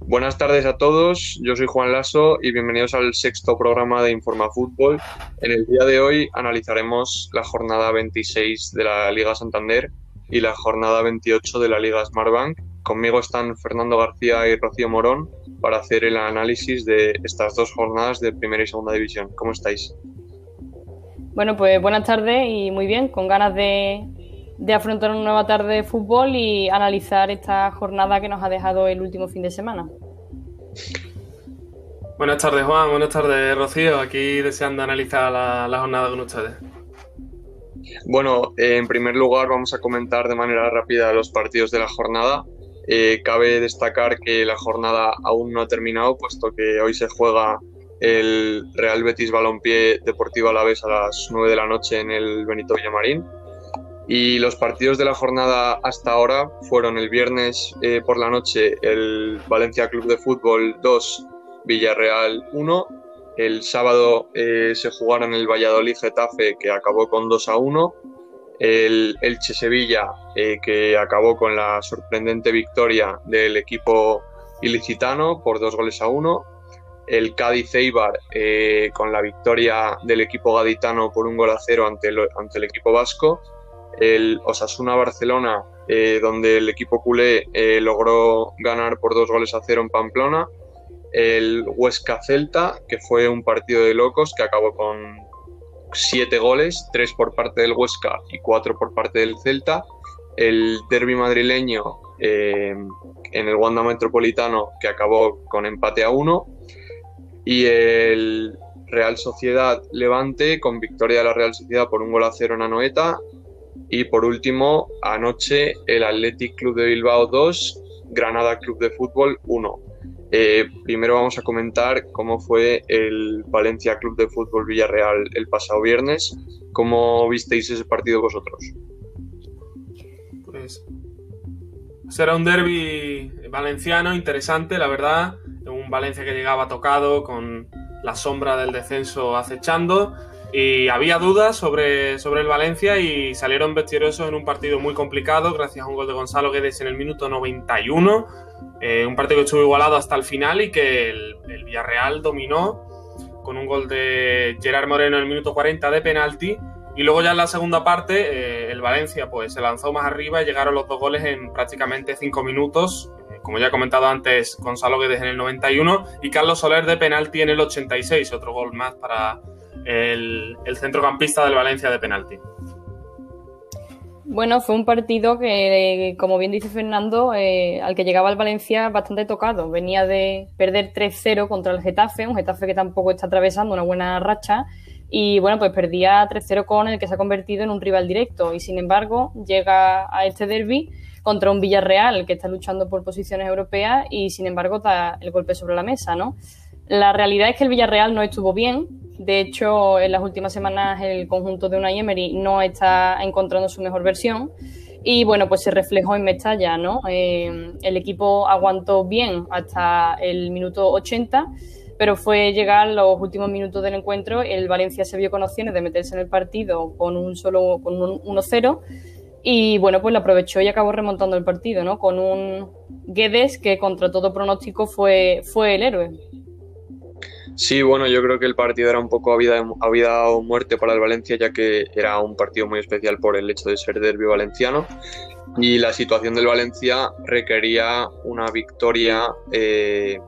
Buenas tardes a todos, yo soy Juan Lasso y bienvenidos al sexto programa de Informa Fútbol. En el día de hoy analizaremos la jornada 26 de la Liga Santander y la jornada 28 de la Liga Smartbank. Conmigo están Fernando García y Rocío Morón para hacer el análisis de estas dos jornadas de primera y segunda división. ¿Cómo estáis? Bueno, pues buenas tardes y muy bien, con ganas de, de afrontar una nueva tarde de fútbol y analizar esta jornada que nos ha dejado el último fin de semana. Buenas tardes, Juan. Buenas tardes, Rocío. Aquí deseando analizar la, jornada con ustedes. Bueno, en primer lugar vamos a comentar de manera rápida los partidos de la jornada. Eh, cabe destacar que la jornada aún no ha terminado, puesto que hoy se juega el Real Betis Balompié Deportivo Alavés a las 9 de la noche en el Benito Villamarín. Y los partidos de la jornada hasta ahora fueron el viernes eh, por la noche el Valencia Club de Fútbol 2, Villarreal 1. El sábado eh, se jugaron el Valladolid Getafe que acabó con 2 a 1. El Elche Sevilla eh, que acabó con la sorprendente victoria del equipo ilicitano por 2 goles a 1. El Cádiz Eibar con la victoria del equipo gaditano por un gol a 0 ante ante el equipo vasco el Osasuna Barcelona, eh, donde el equipo culé eh, logró ganar por dos goles a cero en Pamplona, el Huesca Celta, que fue un partido de locos que acabó con siete goles, tres por parte del Huesca y cuatro por parte del Celta, el derby madrileño eh, en el Wanda Metropolitano, que acabó con empate a uno, y el Real Sociedad Levante con victoria de la Real Sociedad por un gol a cero en Anoeta y por último, anoche el Athletic Club de Bilbao 2, Granada Club de Fútbol 1. Eh, primero vamos a comentar cómo fue el Valencia Club de Fútbol Villarreal el pasado viernes. ¿Cómo visteis ese partido vosotros? Pues será un derby valenciano interesante, la verdad. Un Valencia que llegaba tocado con la sombra del descenso acechando y había dudas sobre, sobre el Valencia y salieron vestiriosos en un partido muy complicado gracias a un gol de Gonzalo Guedes en el minuto 91. Eh, un partido que estuvo igualado hasta el final y que el, Villarreal dominó con un gol de Gerard Moreno en el minuto 40 de penalti. Y luego ya en la segunda parte eh, el Valencia pues se lanzó más arriba y llegaron los dos goles en prácticamente cinco minutos. Eh, como ya he comentado antes, Gonzalo Guedes en el 91 y Carlos Soler de penalti en el 86, otro gol más para, el, centrocampista del Valencia de penalti. Bueno, fue un partido que, como bien dice Fernando, eh, al que llegaba el Valencia bastante tocado. Venía de perder 3-0 contra el Getafe, un Getafe que tampoco está atravesando una buena racha. Y bueno, pues perdía 3-0 con el que se ha convertido en un rival directo. Y sin embargo, llega a este derby contra un Villarreal que está luchando por posiciones europeas y sin embargo da el golpe sobre la mesa, ¿no? La realidad es que el Villarreal no estuvo bien. De hecho, en las últimas semanas el conjunto de Unai Emery no está encontrando su mejor versión. Y bueno, pues se reflejó en Mestalla, ¿no? Eh, el equipo aguantó bien hasta el minuto 80, pero fue llegar los últimos minutos del encuentro. El Valencia se vio con opciones de meterse en el partido con un solo con un 1-0. Y bueno, pues lo aprovechó y acabó remontando el partido, ¿no? Con un Guedes que contra todo pronóstico fue, fue el héroe. Sí, bueno, yo creo que el partido era un poco a vida, a o muerte para el Valencia, ya que era un partido muy especial por el hecho de ser derbi valenciano. Y la situación del Valencia requería una victoria eh,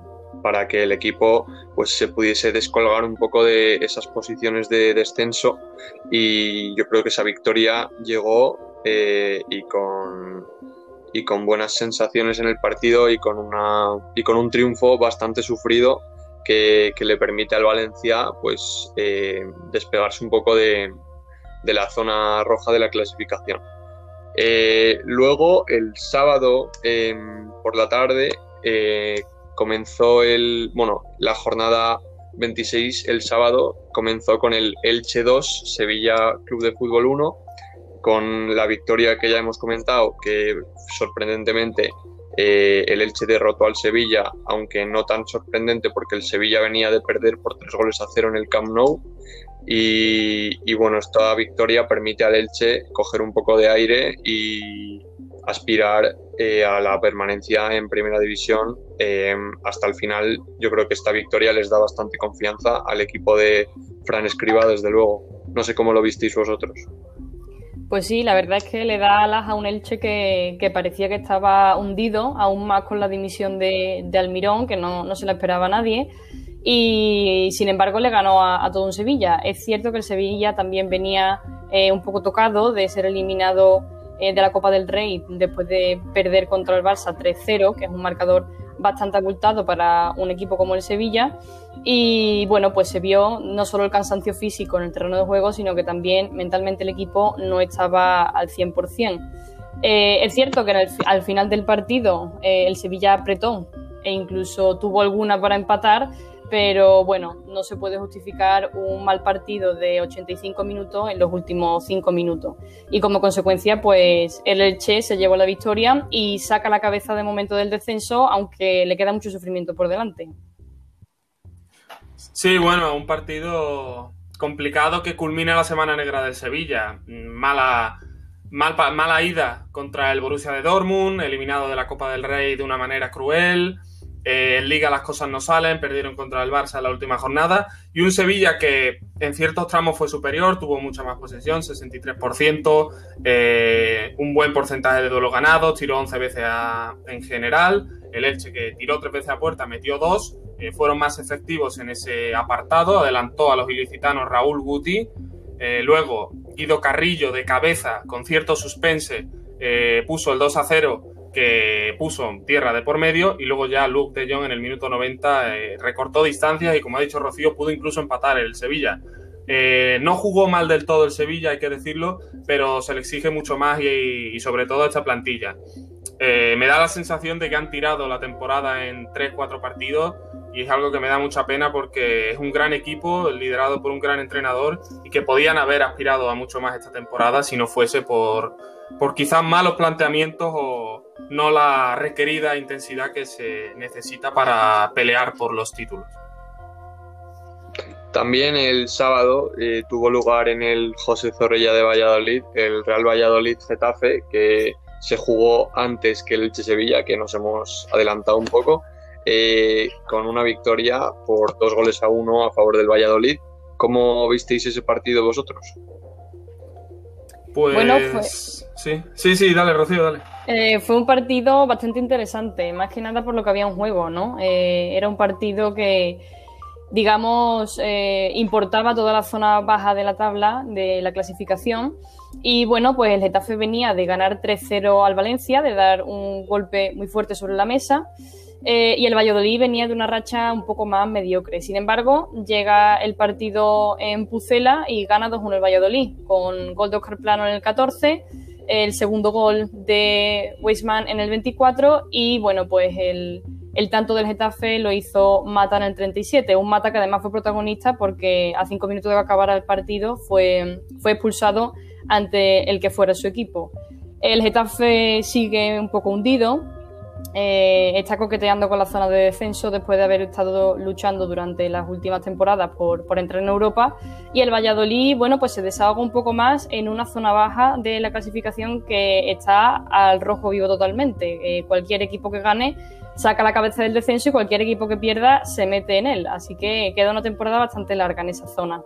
para que el equipo pues, se pudiese descolgar un poco de esas posiciones de descenso. Y yo creo que esa victoria llegó eh, y con y con buenas sensaciones en el partido y con una y con un triunfo bastante sufrido que, le permite al Valencia pues, eh, despegarse un poco de, la zona roja de la clasificación. Eh, luego, el sábado em, por la tarde, eh, comenzó el, bueno, la jornada 26, el sábado, comenzó con el Elche 2, Sevilla Club de Fútbol 1, con la victoria que ya hemos comentado, que sorprendentemente eh, el Elche derrotó al Sevilla, aunque no tan sorprendente porque el Sevilla venía de perder por tres goles a cero en el Camp Nou. Y, bueno, esta victoria permite al Elche coger un poco de aire y aspirar eh, a la permanencia en primera división eh, hasta el final. Yo creo que esta victoria les da bastante confianza al equipo de Fran Escriba, desde luego. No sé cómo lo visteis vosotros. Pues sí, la verdad es que le da alas a un Elche que, parecía que estaba hundido, aún más con la dimisión de, Almirón, que no, se la esperaba a nadie. Y sin embargo le ganó a, todo un Sevilla. Es cierto que el Sevilla también venía eh, un poco tocado de ser eliminado eh, de la Copa del Rey después de perder contra el Barça 3-0, que es un marcador bastante ocultado para un equipo como el Sevilla. Y bueno, pues se vio no solo el cansancio físico en el terreno de juego, sino que también mentalmente el equipo no estaba al 100%. Eh, es cierto que al final del partido eh, el Sevilla apretó e incluso tuvo alguna para empatar, pero bueno, no se puede justificar un mal partido de 85 minutos en los últimos 5 minutos. Y como consecuencia, pues el Elche se llevó la victoria y saca la cabeza de momento del descenso, aunque le queda mucho sufrimiento por delante. Sí, bueno, un partido complicado que culmina la semana negra del Sevilla. Mala, mala ida contra el Borussia de Dortmund, eliminado de la Copa del Rey de una manera cruel. Eh, en Liga las cosas no salen, perdieron contra el Barça en la última jornada. Y un Sevilla que en ciertos tramos fue superior, tuvo mucha más posesión, 63%, eh, un buen porcentaje de duelo ganado, tiró 11 veces en general. El Elche que tiró 3 veces a puerta, metió 2. Eh, fueron más efectivos en ese apartado. Adelantó a los ilicitanos Raúl Guti. luego, Guido Carrillo de cabeza, con cierto suspense, puso el 2 a 0 que puso tierra de por medio y luego ya Luke de Jong en el minuto 90 eh, recortó distancias y como ha dicho Rocío pudo incluso empatar el Sevilla. Eh, no jugó mal del todo el Sevilla, hay que decirlo, pero se le exige mucho más y, sobre todo a esta plantilla. Eh, me da la sensación de que han tirado la temporada en 3-4 partidos y es algo que me da mucha pena porque es un gran equipo liderado por un gran entrenador y que podían haber aspirado a mucho más esta temporada si no fuese por, por quizás malos planteamientos o no la requerida intensidad que se necesita para pelear por los títulos. También el sábado eh, tuvo lugar en el José Zorrilla de Valladolid el Real Valladolid Getafe, que se jugó antes que el Elche Sevilla, que nos hemos adelantado un poco, eh, con una victoria por dos goles a uno a favor del Valladolid. ¿Cómo visteis ese partido vosotros? Pues bueno, sí, sí, sí, dale, Rocío, dale. Eh, fue un partido bastante interesante, más que nada por lo que había un juego, ¿no? Eh, era un partido que, digamos, eh, importaba toda la zona baja de la tabla de la clasificación. Y bueno, pues el Getafe venía de ganar 3-0 al Valencia, de dar un golpe muy fuerte sobre la mesa. Y el Valladolid venía de una racha un poco más mediocre. Sin embargo, llega el partido en Pucela y gana 2-1 el Valladolid, con gol de Oscar Plano en el 14, el segundo gol de Weisman en el 24 y, bueno, pues el, tanto del Getafe lo hizo Mata en el 37. Un Mata que además fue protagonista porque a cinco minutos de acabar el partido fue, fue expulsado ante el que fuera su equipo. El Getafe sigue un poco hundido, eh, está coqueteando con la zona de descenso después de haber estado luchando durante las últimas temporadas por, entrar en Europa. Y el Valladolid, bueno, pues se desahoga un poco más en una zona baja de la clasificación que está al rojo vivo totalmente. Eh, cualquier equipo que gane saca la cabeza del descenso y cualquier equipo que pierda se mete en él. Así que queda una temporada bastante larga en esa zona.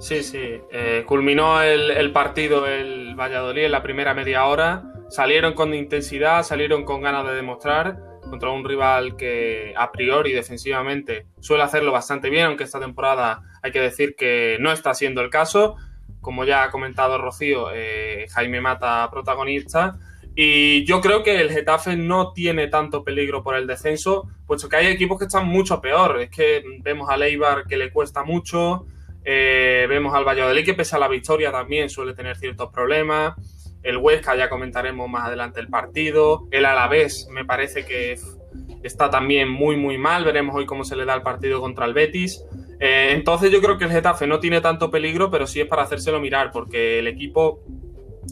Sí, sí. Eh, culminó el, el partido el Valladolid en la primera media hora salieron con intensidad, salieron con ganas de demostrar contra un rival que a priori defensivamente suele hacerlo bastante bien, aunque esta temporada hay que decir que no está siendo el caso. Como ya ha comentado Rocío, eh, Jaime Mata protagonista. Y yo creo que el Getafe no tiene tanto peligro por el descenso, puesto que hay equipos que están mucho peor. Es que vemos a Leibar que le cuesta mucho, eh, vemos al Valladolid que pese a la victoria también suele tener ciertos problemas el Huesca ya comentaremos más adelante el partido, el Alavés me parece que está también muy muy mal, veremos hoy cómo se le da el partido contra el Betis. Eh, entonces yo creo que el Getafe no tiene tanto peligro, pero sí es para hacérselo mirar, porque el equipo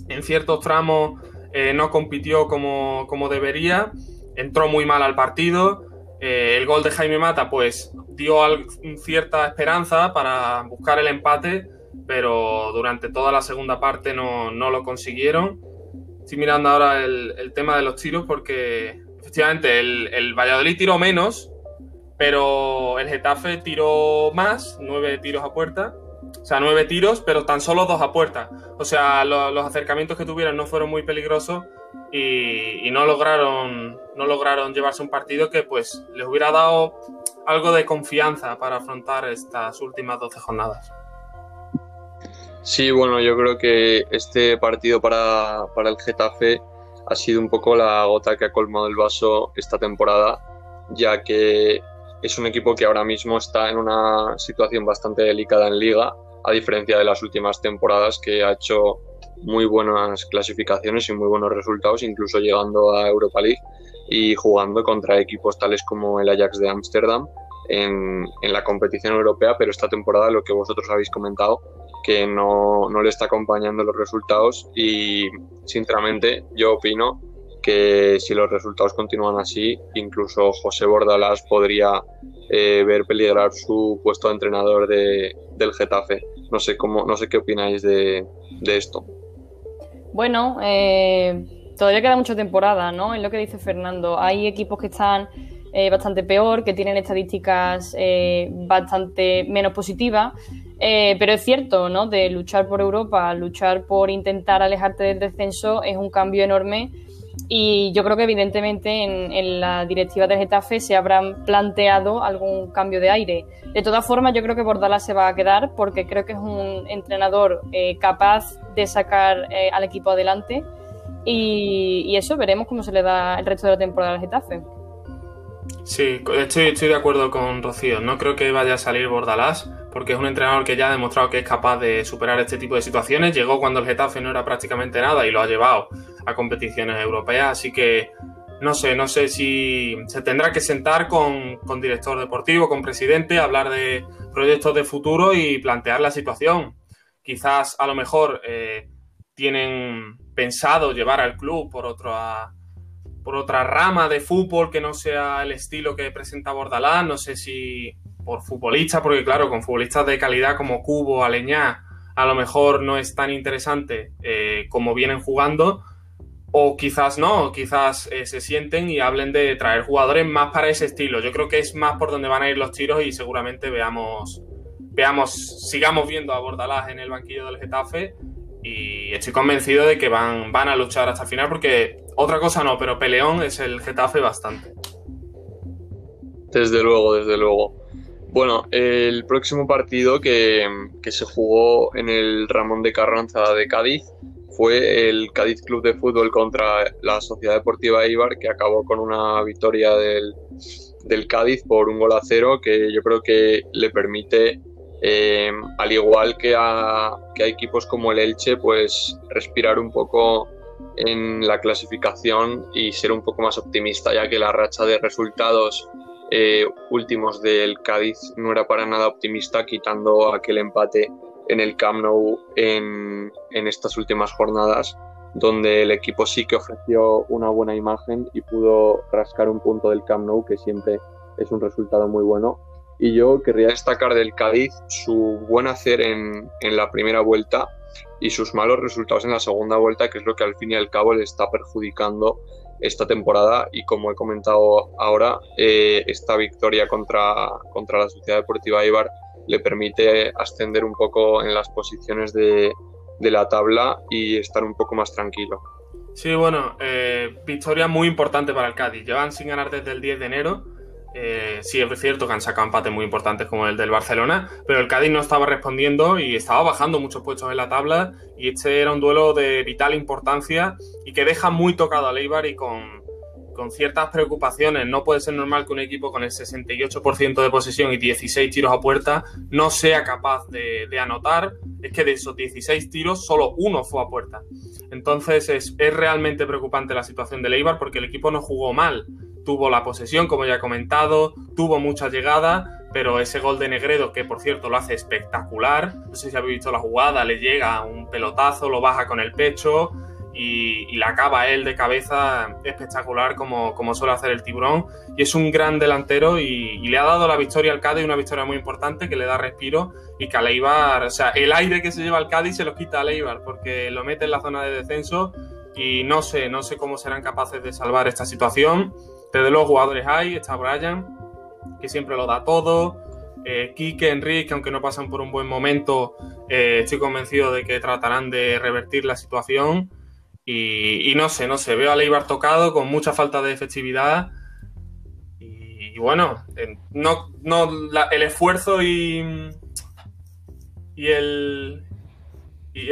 en ciertos tramos eh, no compitió como, como, debería, entró muy mal al partido. Eh, el gol de Jaime Mata pues dio cierta esperanza para buscar el empate, pero durante toda la segunda parte no, lo consiguieron. Estoy mirando ahora el, tema de los tiros porque efectivamente el, el, Valladolid tiró menos, pero el Getafe tiró más, nueve tiros a puerta. O sea, nueve tiros, pero tan solo dos a puerta. O sea, los acercamientos que tuvieron no fueron muy peligrosos y, no, lograron, no lograron llevarse un partido que pues les hubiera dado algo de confianza para afrontar estas últimas 12 jornadas. Sí, bueno, yo creo que este partido para, para el Getafe ha sido un poco la gota que ha colmado el vaso esta temporada, ya que es un equipo que ahora mismo está en una situación bastante delicada en liga, a diferencia de las últimas temporadas que ha hecho muy buenas clasificaciones y muy buenos resultados, incluso llegando a Europa League y jugando contra equipos tales como el Ajax de Ámsterdam en, en, la competición europea, pero esta temporada lo que vosotros habéis comentado, que no, no le está acompañando los resultados y sinceramente yo opino que si los resultados continúan así, incluso José Bordalás podría eh, ver peligrar su puesto de entrenador de, del Getafe. No sé cómo, no sé qué opináis de, de esto. Bueno, eh, todavía queda mucha temporada, ¿no? Es lo que dice Fernando. Hay equipos que están eh, bastante peor, que tienen estadísticas eh, bastante menos positivas. pero es cierto, ¿no? De luchar por Europa, luchar por intentar alejarte del descenso es un cambio enorme y yo creo que evidentemente en, la directiva del Getafe se habrán planteado algún cambio de aire. De todas formas, yo creo que Bordalás se va a quedar porque creo que es un entrenador eh, capaz de sacar eh, al equipo adelante y, eso veremos cómo se le da el resto de la temporada al Getafe. Sí, estoy, estoy de acuerdo con Rocío. No creo que vaya a salir Bordalás porque es un entrenador que ya ha demostrado que es capaz de superar este tipo de situaciones. Llegó cuando el Getafe no era prácticamente nada y lo ha llevado a competiciones europeas, así que no sé, no sé si se tendrá que sentar con, director deportivo, con presidente, hablar de proyectos de futuro y plantear la situación. Quizás a lo mejor eh, tienen pensado llevar al club por otra, por otra rama de fútbol que no sea el estilo que presenta Bordalás. No sé si por futbolistas, porque claro, con futbolistas de calidad como Cubo, Aleñá, a lo mejor no es tan interesante eh, como vienen jugando, o quizás no, quizás eh, se sienten y hablen de traer jugadores más para ese estilo. Yo creo que es más por donde van a ir los tiros y seguramente veamos, veamos, sigamos viendo a Bordalás en el banquillo del Getafe y estoy convencido de que van, van a luchar hasta el final porque otra cosa no, pero peleón es el Getafe bastante. Desde luego, desde luego. Bueno, el próximo partido que, se jugó en el Ramón de Carranza de Cádiz fue el Cádiz Club de Fútbol contra la Sociedad Deportiva Ibar, que acabó con una victoria del, Cádiz por un gol a cero, que yo creo que le permite, eh, al igual que a, que a equipos como el Elche, pues respirar un poco en la clasificación y ser un poco más optimista, ya que la racha de resultados eh, últimos del Cádiz no era para nada optimista, quitando aquel empate en el Camp Nou en, en estas últimas jornadas, donde el equipo sí que ofreció una buena imagen y pudo rascar un punto del Camp Nou, que siempre es un resultado muy bueno. Y yo querría destacar del Cádiz su buen hacer en, en la primera vuelta y sus malos resultados en la segunda vuelta, que es lo que al fin y al cabo le está perjudicando esta temporada y como he comentado ahora, eh, esta victoria contra, contra la Sociedad Deportiva Ibar le permite ascender un poco en las posiciones de, de la tabla y estar un poco más tranquilo. Sí, bueno, eh, victoria muy importante para el Cádiz. Llevan sin ganar desde el 10 de enero eh, sí, es cierto que han sacado empates muy importantes como el del Barcelona, pero el Cádiz no estaba respondiendo y estaba bajando muchos puestos en la tabla y este era un duelo de vital importancia y que deja muy tocado a Leibar y con, ciertas preocupaciones. No puede ser normal que un equipo con el 68% de posesión y 16 tiros a puerta no sea capaz de, anotar. Es que de esos 16 tiros, solo uno fue a puerta. Entonces es, es realmente preocupante la situación de Leibar porque el equipo no jugó mal tuvo la posesión, como ya he comentado, tuvo mucha llegada, pero ese gol de Negredo, que por cierto lo hace espectacular, no sé si habéis visto la jugada, le llega un pelotazo, lo baja con el pecho y, la acaba él de cabeza espectacular como, como, suele hacer el tiburón. Y es un gran delantero y, le ha dado la victoria al Cádiz, una victoria muy importante que le da respiro y que a o sea, el aire que se lleva al Cádiz se lo quita a Leibar porque lo mete en la zona de descenso y no sé, no sé cómo serán capaces de salvar esta situación. Desde los jugadores hay, está Brian, que siempre lo da todo. Eh, Quique, Enrique, aunque no pasan por un buen momento, eh, estoy convencido de que tratarán de revertir la situación. Y, no sé, no sé, veo a Leibar tocado con mucha falta de efectividad. Y, bueno, no, no el esfuerzo y, y el, y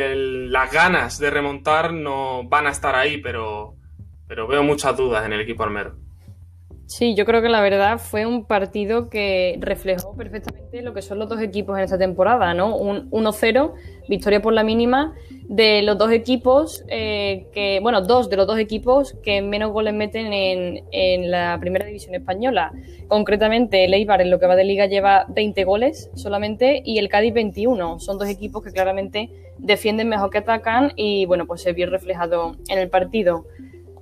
las ganas de remontar no van a estar ahí, pero, pero veo muchas dudas en el equipo armero. Sí, yo creo que la verdad fue un partido que reflejó perfectamente lo que son los dos equipos en esta temporada, ¿no? Un 1-0, victoria por la mínima de los dos equipos eh, que, bueno, dos de los dos equipos que menos goles meten en, la primera división española. Concretamente, el Eibar en lo que va de liga lleva 20 goles solamente y el Cádiz 21. Son dos equipos que claramente defienden mejor que atacan y, bueno, pues se vio reflejado en el partido.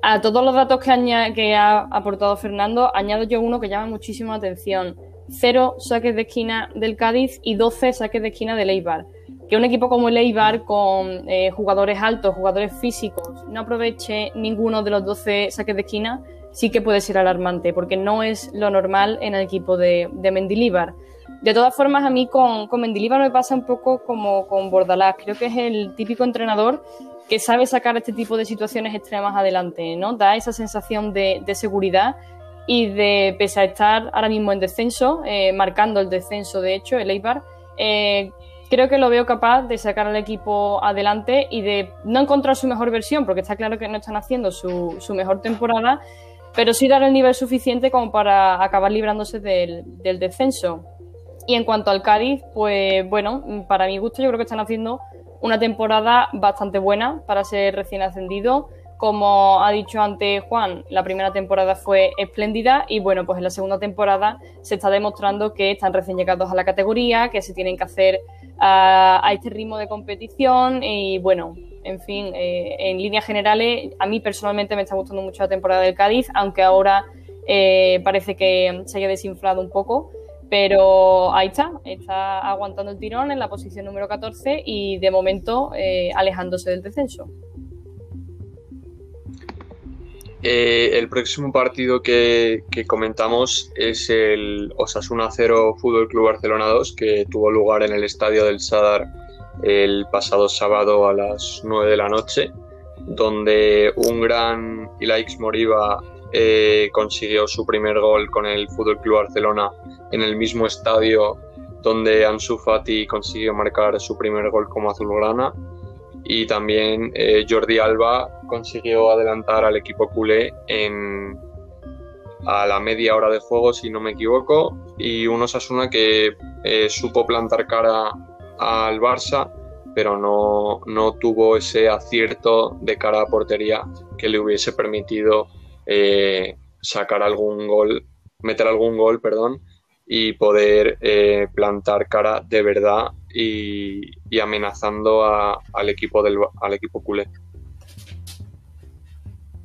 A todos los datos que, ha aportado Fernando, añado yo uno que llama muchísimo atención. Cero saques de esquina del Cádiz y 12 saques de esquina del Eibar. Que un equipo como el Eibar, con eh, jugadores altos, jugadores físicos, no aproveche ninguno de los 12 saques de esquina, sí que puede ser alarmante, porque no es lo normal en el equipo de, de Mendilíbar. De todas formas, a mí con, con Mendilíbar me pasa un poco como con Bordalás. Creo que es el típico entrenador que sabe sacar este tipo de situaciones extremas adelante, ¿no? Da esa sensación de, seguridad y de, pese a estar ahora mismo en descenso, eh, marcando el descenso, de hecho, el Eibar, eh, creo que lo veo capaz de sacar al equipo adelante y de no encontrar su mejor versión, porque está claro que no están haciendo su, mejor temporada, pero sí dar el nivel suficiente como para acabar librándose del, del descenso. Y en cuanto al Cádiz, pues bueno, para mi gusto yo creo que están haciendo una temporada bastante buena para ser recién ascendido. Como ha dicho antes Juan, la primera temporada fue espléndida y bueno, pues en la segunda temporada se está demostrando que están recién llegados a la categoría, que se tienen que hacer a, este ritmo de competición y bueno, en fin, eh, en líneas generales, a mí personalmente me está gustando mucho la temporada del Cádiz, aunque ahora eh, parece que se haya desinflado un poco. Pero ahí está, está aguantando el tirón en la posición número 14 y de momento eh, alejándose del descenso. Eh, el próximo partido que, comentamos es el Osasuna 0 Fútbol Club Barcelona 2, que tuvo lugar en el estadio del Sadar el pasado sábado a las 9 de la noche, donde un gran Ilaix Moriba eh, consiguió su primer gol con el Fútbol Club Barcelona en el mismo estadio donde Ansu Fati consiguió marcar su primer gol como azulgrana. Y también eh, Jordi Alba consiguió adelantar al equipo culé en a la media hora de juego si no me equivoco. Y un Osasuna que eh, supo plantar cara al Barça pero no, no, tuvo ese acierto de cara a portería que le hubiese permitido eh, sacar algún gol, meter algún gol, perdón, y poder eh, plantar cara de verdad y, amenazando al, equipo del, al equipo culé.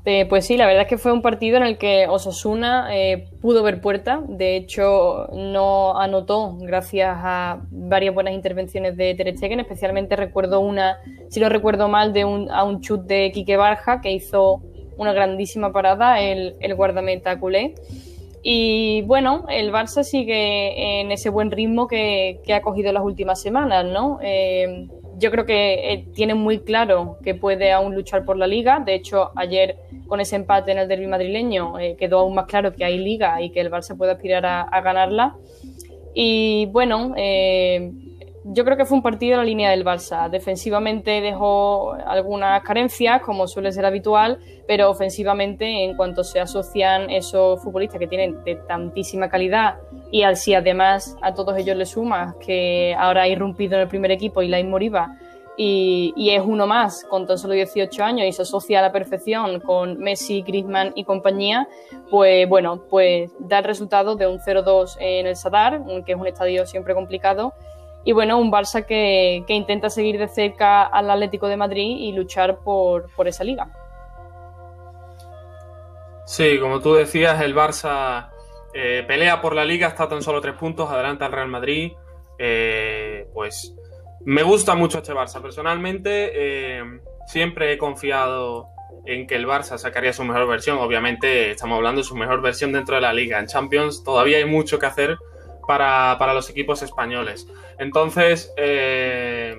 Eh, pues sí, la verdad es que fue un partido en el que Osasuna eh, pudo ver puerta. De hecho, no anotó gracias a varias buenas intervenciones de Ter. Especialmente recuerdo una, si no recuerdo mal, de un, a un chut de Quique Barja que hizo una grandísima parada el, el guardameta culé. Y bueno, el Barça sigue en ese buen ritmo que, ha cogido las últimas semanas, ¿no? Eh, yo creo que eh, tiene muy claro que puede aún luchar por la liga. De hecho, ayer con ese empate en el derby madrileño eh, quedó aún más claro que hay liga y que el Barça puede aspirar a, a ganarla. Y bueno, yo creo que fue un partido en la línea del Barça. Defensivamente dejó algunas carencias, como suele ser habitual, pero ofensivamente, en cuanto se asocian esos futbolistas que tienen de tantísima calidad y al si además a todos ellos le sumas que ahora ha irrumpido en el primer equipo Ilain Moriba y, y, es uno más con tan solo 18 años y se asocia a la perfección con Messi, Griezmann y compañía, pues bueno, pues da el resultado de un 0-2 en el Sadar, que es un estadio siempre complicado y bueno, un Barça que, intenta seguir de cerca al Atlético de Madrid y luchar por, esa liga. Sí, como tú decías, el Barça eh, pelea por la liga, está tan solo tres puntos, adelanta al Real Madrid. Eh, pues me gusta mucho este Barça. Personalmente, eh, siempre he confiado en que el Barça sacaría su mejor versión. Obviamente estamos hablando de su mejor versión dentro de la liga. En Champions todavía hay mucho que hacer para, los equipos españoles. Entonces, eh,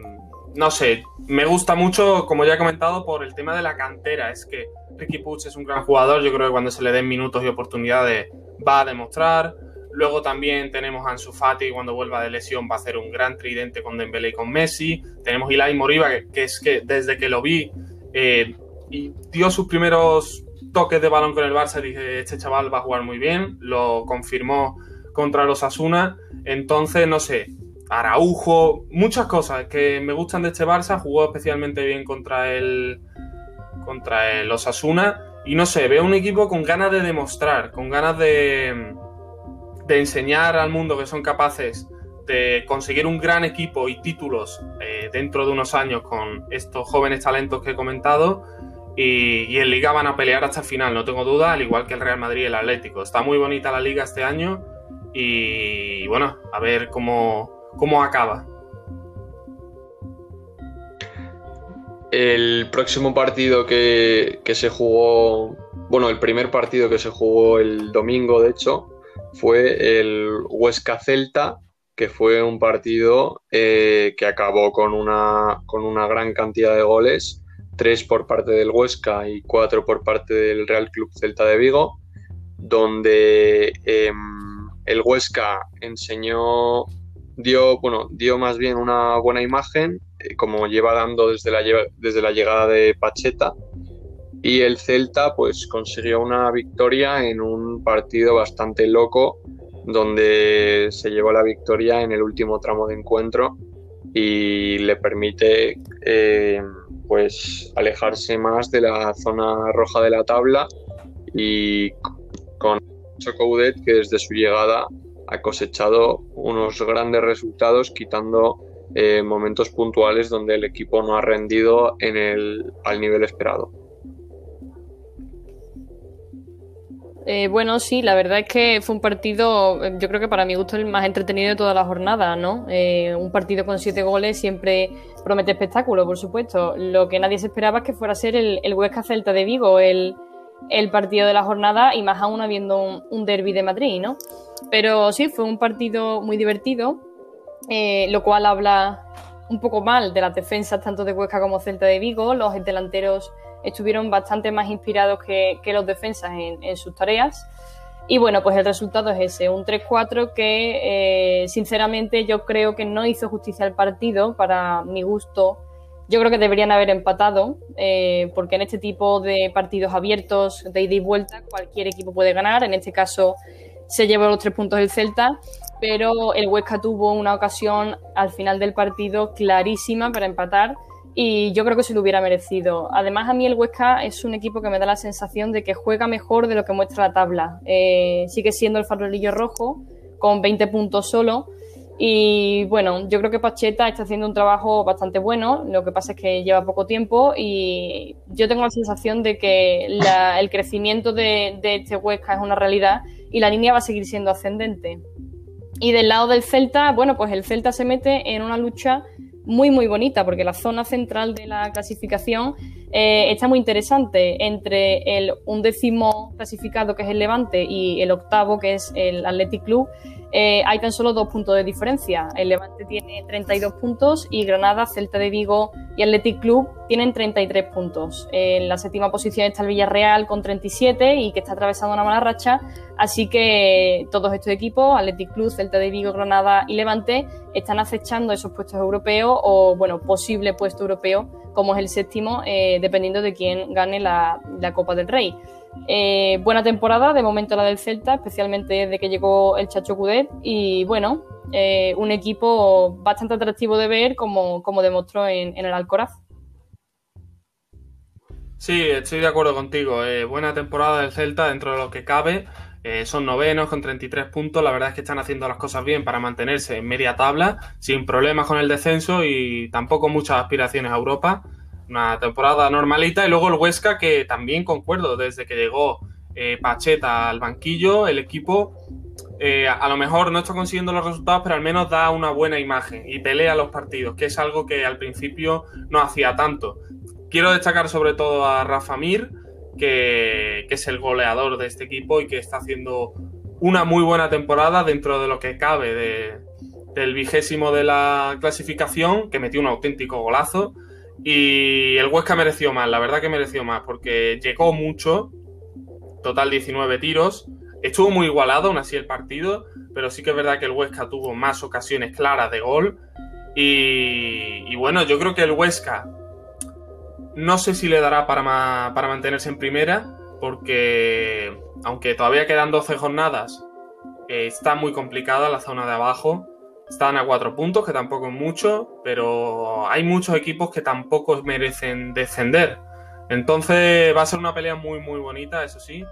no sé, me gusta mucho, como ya he comentado, por el tema de la cantera. Es que Ricky Puig es un gran jugador, yo creo que cuando se le den minutos y oportunidades va a demostrar. Luego también tenemos a Ansu Fati, cuando vuelva de lesión va a hacer un gran tridente con Dembélé y con Messi. Tenemos Ilai Moriba, que, es que desde que lo vi eh, y dio sus primeros toques de balón con el Barça, dije, este chaval va a jugar muy bien. Lo confirmó contra los Asuna. Entonces, no sé, Araujo, muchas cosas que me gustan de este Barça. Jugó especialmente bien contra el contra el Osasuna. Y no sé, veo un equipo con ganas de demostrar, con ganas de, de enseñar al mundo que son capaces de conseguir un gran equipo y títulos eh, dentro de unos años con estos jóvenes talentos que he comentado. Y, y, en Liga van a pelear hasta el final, no tengo duda, al igual que el Real Madrid y el Atlético. Está muy bonita la Liga este año y bueno, a ver cómo, cómo acaba. El próximo partido que, que, se jugó, bueno, el primer partido que se jugó el domingo, de hecho, fue el Huesca Celta, que fue un partido eh, que acabó con una, con una gran cantidad de goles, tres por parte del Huesca y cuatro por parte del Real Club Celta de Vigo, donde em, el Huesca enseñó, dio, bueno, dio más bien una buena imagen, eh, como lleva dando desde la, desde la llegada de Pacheta, y el Celta pues consiguió una victoria en un partido bastante loco donde se llevó la victoria en el último tramo de encuentro y le permite eh, pues alejarse más de la zona roja de la tabla y con Que desde su llegada ha cosechado unos grandes resultados quitando eh, momentos puntuales donde el equipo no ha rendido en el, al nivel esperado. Eh, bueno, sí, la verdad es que fue un partido, eh, yo creo que para mi gusto el más entretenido de toda la jornada, ¿no? Eh, un partido con siete goles siempre promete espectáculo, por supuesto. Lo que nadie se esperaba es que fuera a ser el, el Huesca Celta de Vigo, el, partido de la jornada y más aún habiendo un, derby de Madrid, ¿no? Pero sí, fue un partido muy divertido, lo cual habla un poco mal de las defensas tanto de Huesca como Celta de Vigo. Los delanteros estuvieron bastante más inspirados que, los defensas en, sus tareas. Y bueno, pues el resultado es ese, un 3-4 que eh, sinceramente yo creo que no hizo justicia al partido para mi gusto. Yo creo que deberían haber empatado, eh, porque en este tipo de partidos abiertos, de ida y vuelta, cualquier equipo puede ganar. En este caso se llevó los tres puntos el Celta, pero el Huesca tuvo una ocasión al final del partido clarísima para empatar y yo creo que se lo hubiera merecido. Además, a mí el Huesca es un equipo que me da la sensación de que juega mejor de lo que muestra la tabla. Eh, sigue siendo el farolillo rojo, con 20 puntos solo. Y bueno, yo creo que Pacheta está haciendo un trabajo bastante bueno, lo que pasa es que lleva poco tiempo y yo tengo la sensación de que el crecimiento de, de este Huesca es una realidad y la línea va a seguir siendo ascendente. Y del lado del Celta, bueno, pues el Celta se mete en una lucha muy, muy bonita, porque la zona central de la clasificación eh, está muy interesante entre el undécimo clasificado, que es el Levante, y el octavo, que es el Athletic Club. Eh, hay tan solo dos puntos de diferencia. El Levante tiene 32 puntos y Granada, Celta de Vigo y Athletic Club tienen 33 puntos. En la séptima posición está el Villarreal con 37 y que está atravesando una mala racha. Así que todos estos equipos, Athletic Club, Celta de Vigo, Granada y Levante, están acechando esos puestos europeos o, bueno, posible puesto europeo, como es el séptimo, eh, dependiendo de quién gane la, la Copa del Rey. Eh, buena temporada, de momento la del Celta, especialmente desde que llegó el Chacho Cudet. Y bueno, eh, un equipo bastante atractivo de ver, como, como demostró en, el Alcoraz. Sí, estoy de acuerdo contigo. Buena temporada del Celta dentro de lo que cabe. Son novenos con 33 puntos. La verdad es que están haciendo las cosas bien para mantenerse en media tabla, sin problemas con el descenso y tampoco muchas aspiraciones a Europa una temporada normalita. Y luego el Huesca, que también concuerdo, desde que llegó eh, Pacheta al banquillo, el equipo eh, a lo mejor no está consiguiendo los resultados, pero al menos da una buena imagen y pelea los partidos, que es algo que al principio no hacía tanto. quiero destacar sobre todo a Rafa Mir, que, es el goleador de este equipo y que está haciendo una muy buena temporada dentro de lo que cabe del vigésimo de la clasificación, que metió un auténtico golazo. Y el Huesca mereció más, la verdad que mereció más, porque llegó mucho, total 19 tiros, estuvo muy igualado aún así el partido, pero sí que es verdad que el Huesca tuvo más ocasiones claras de gol. Y, bueno, yo creo que el Huesca no sé si le dará para, para mantenerse en primera, porque aunque todavía quedan 12 jornadas, eh, está muy complicada la zona de abajo. Están a cuatro puntos, que tampoco es mucho, pero hay muchos equipos que tampoco merecen descender. Entonces va a ser una pelea muy, muy bonita, eso sí.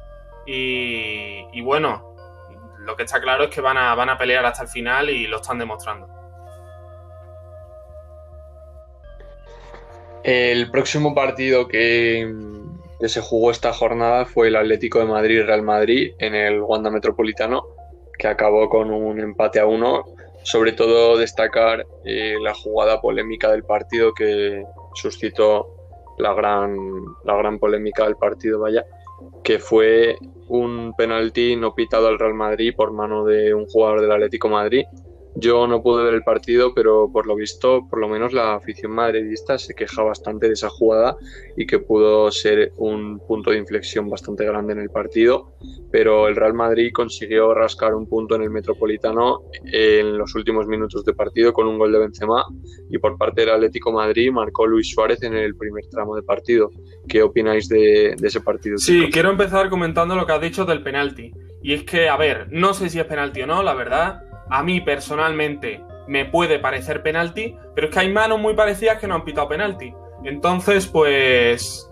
Y, bueno, lo que está claro es que van a, van a pelear hasta el final y lo están demostrando. El próximo partido que, se jugó esta jornada fue el Atlético de Madrid-Real Madrid en el Wanda Metropolitano, que acabó con un empate a uno. Sobre todo destacar eh, la jugada polémica del partido que suscitó la gran, la gran polémica del partido, vaya, que fue un penalti no pitado al Real Madrid por mano de un jugador del Atlético Madrid yo no pude ver el partido, pero por lo visto, por lo menos la afición madridista se queja bastante de esa jugada y que pudo ser un punto de inflexión bastante grande en el partido. Pero el Real Madrid consiguió rascar un punto en el Metropolitano en los últimos minutos de partido con un gol de Benzema y por parte del Atlético Madrid marcó Luis Suárez en el primer tramo de partido. ¿Qué opináis de, ese partido? Sí, quiero empezar comentando lo que has dicho del penalti. Y es que, a ver, no sé si es penalti o no, la verdad a mí personalmente me puede parecer penalti, pero es que hay manos muy parecidas que no han pitado penalti. Entonces, pues,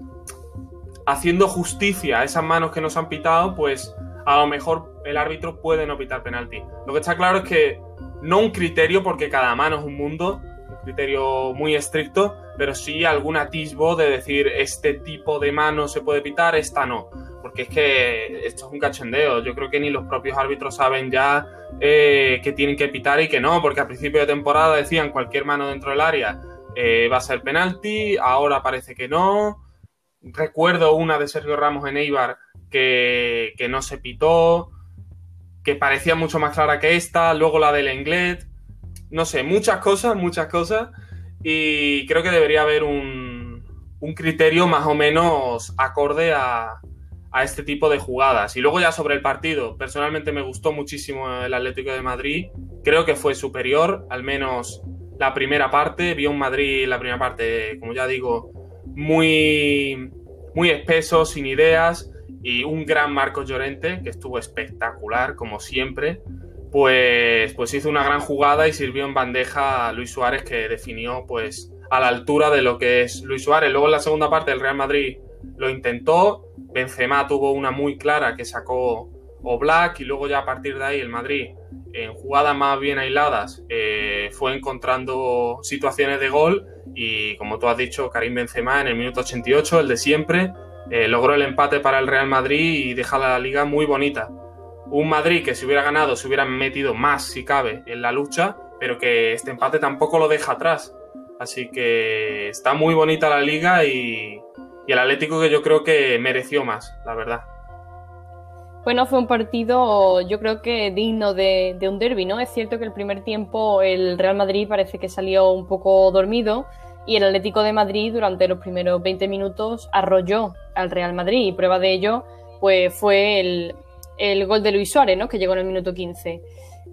haciendo justicia a esas manos que nos han pitado, pues a lo mejor el árbitro puede no pitar penalti. Lo que está claro es que no un criterio, porque cada mano es un mundo, un criterio muy estricto, pero sí algún atisbo de decir este tipo de mano se puede pitar, esta no porque es que esto es un cachondeo. Yo creo que ni los propios árbitros saben ya eh, que tienen que pitar y que no, porque a principio de temporada decían cualquier mano dentro del área eh, va a ser penalti, ahora parece que no. Recuerdo una de Sergio Ramos en Eibar que, que no se pitó, que parecía mucho más clara que esta, luego la del Englet, no sé, muchas cosas, muchas cosas, y creo que debería haber un, un criterio más o menos acorde a, a este tipo de jugadas. Y luego ya sobre el partido, personalmente me gustó muchísimo el Atlético de Madrid. Creo que fue superior, al menos la primera parte. Vi un Madrid, la primera parte, como ya digo, muy, muy espeso, sin ideas. Y un gran Marcos Llorente, que estuvo espectacular, como siempre. Pues, pues hizo una gran jugada y sirvió en bandeja a Luis Suárez, que definió pues a la altura de lo que es Luis Suárez. Luego en la segunda parte el Real Madrid lo intentó, Benzema tuvo una muy clara que sacó Oblak y luego ya a partir de ahí el Madrid en jugadas más bien aisladas eh, fue encontrando situaciones de gol y como tú has dicho Karim Benzema en el minuto 88, el de siempre, eh, logró el empate para el Real Madrid y deja la liga muy bonita. Un Madrid que si hubiera ganado se hubiera metido más si cabe en la lucha, pero que este empate tampoco lo deja atrás. Así que está muy bonita la liga y, y el Atlético que yo creo que mereció más, la verdad. Bueno, fue un partido yo creo que digno de, un derby, ¿no? Es cierto que el primer tiempo el Real Madrid parece que salió un poco dormido y el Atlético de Madrid durante los primeros 20 minutos arrolló al Real Madrid y prueba de ello pues fue el, el gol de Luis Suárez, ¿no? Que llegó en el minuto 15.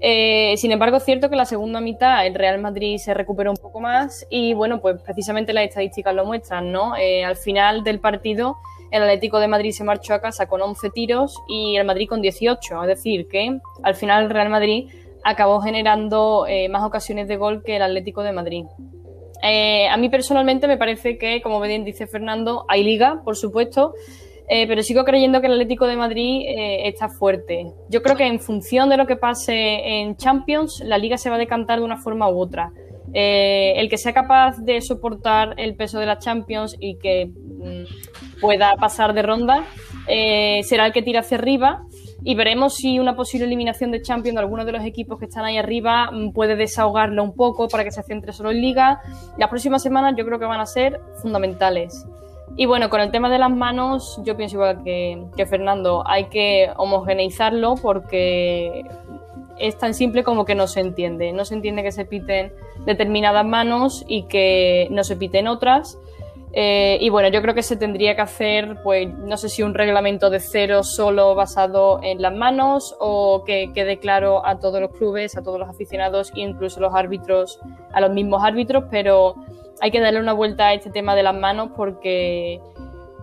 Eh, sin embargo, es cierto que la segunda mitad el Real Madrid se recuperó un poco más y bueno, pues precisamente las estadísticas lo muestran, ¿no? Eh, al final del partido el Atlético de Madrid se marchó a casa con 11 tiros y el Madrid con 18, es decir, que al final el Real Madrid acabó generando eh, más ocasiones de gol que el Atlético de Madrid. a mí personalmente me parece que, como bien dice Fernando, hay liga, por supuesto, eh, pero sigo creyendo que el Atlético de Madrid eh, está fuerte. Yo creo que en función de lo que pase en Champions, la liga se va a decantar de una forma u otra. Eh, el que sea capaz de soportar el peso de la Champions y que mm, pueda pasar de ronda será el que tira hacia arriba y veremos si una posible eliminación de Champions de alguno de los equipos que están ahí arriba mm, puede desahogarlo un poco para que se centre solo en liga. Las próximas semanas yo creo que van a ser fundamentales. Y bueno, con el tema de las manos, yo pienso igual que, Fernando, hay que homogeneizarlo porque es tan simple como que no se entiende. No se entiende que se piten determinadas manos y que no se piten otras. Eh, y bueno, yo creo que se tendría que hacer, pues, no sé si un reglamento de cero solo basado en las manos o que quede claro a todos los clubes, a todos los aficionados e incluso los árbitros, a los mismos árbitros, pero hay que darle una vuelta a este tema de las manos porque,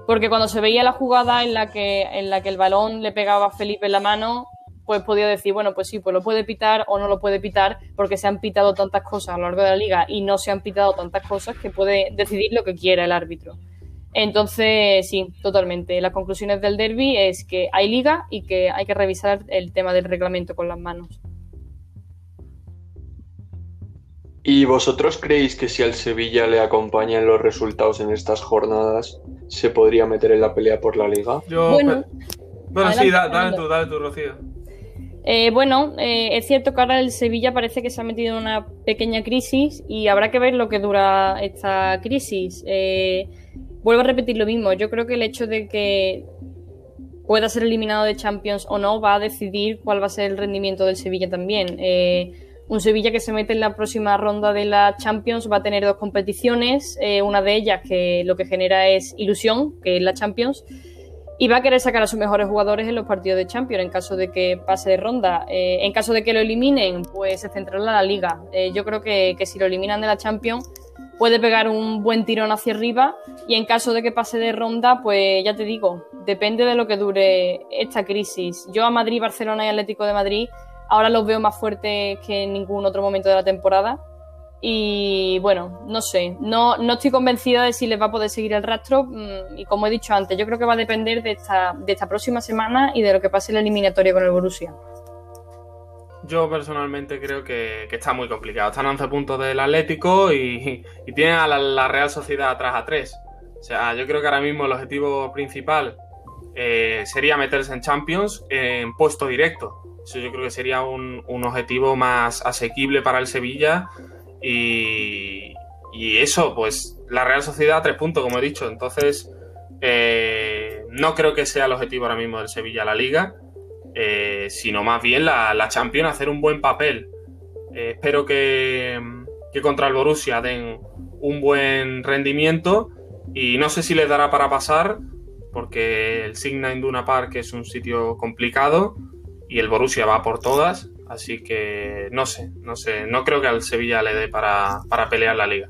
porque cuando se veía la jugada en la que, en la que el balón le pegaba a Felipe en la mano, pues podía decir, bueno, pues sí, pues lo puede pitar o no lo puede pitar porque se han pitado tantas cosas a lo largo de la liga y no se han pitado tantas cosas que puede decidir lo que quiera el árbitro. Entonces, sí, totalmente. Las conclusiones del derby es que hay liga y que hay que revisar el tema del reglamento con las manos. ¿Y vosotros creéis que si al Sevilla le acompañan los resultados en estas jornadas, se podría meter en la pelea por la liga? bueno, bueno sí, dale tú, dale tú, Rocío. Eh, bueno, eh, es cierto que ahora el Sevilla parece que se ha metido en una pequeña crisis y habrá que ver lo que dura esta crisis. Eh, vuelvo a repetir lo mismo. Yo creo que el hecho de que pueda ser eliminado de Champions o no va a decidir cuál va a ser el rendimiento del Sevilla también. Un Sevilla que se mete en la próxima ronda de la Champions va a tener dos competiciones, una de ellas que lo que genera es ilusión, que es la Champions, y va a querer sacar a sus mejores jugadores en los partidos de Champions en caso de que pase de ronda. Eh, en caso de que lo eliminen, pues se centrará en la liga. Eh, yo creo que, si lo eliminan de la Champions puede pegar un buen tirón hacia arriba y en caso de que pase de ronda, pues ya te digo, depende de lo que dure esta crisis. Yo a Madrid, Barcelona y Atlético de Madrid ahora los veo más fuertes que en ningún otro momento de la temporada y bueno, no sé, no, no estoy convencida de si les va a poder seguir el rastro. Mm, y como he dicho antes, yo creo que va a depender de esta, de esta próxima semana y de lo que pase en la eliminatoria con el Borussia. Yo personalmente creo que, está muy complicado. Están a 11 puntos del Atlético y, y tienen a la, Real Sociedad atrás a 3. O sea, yo creo que ahora mismo el objetivo principal eh, sería meterse en Champions en puesto directo. Eso yo creo que sería un, un objetivo más asequible para el Sevilla y, eso, pues la Real Sociedad tres puntos, como he dicho. Entonces, eh, no creo que sea el objetivo ahora mismo del Sevilla la Liga, eh, sino más bien la, la Champions, hacer un buen papel. Eh, espero que, que, contra el Borussia den un buen rendimiento y no sé si les dará para pasar, porque el Signa Induna Park es un sitio complicado y el Borussia va por todas. Así que no sé, no sé, no creo que al Sevilla le dé para, pelear la liga.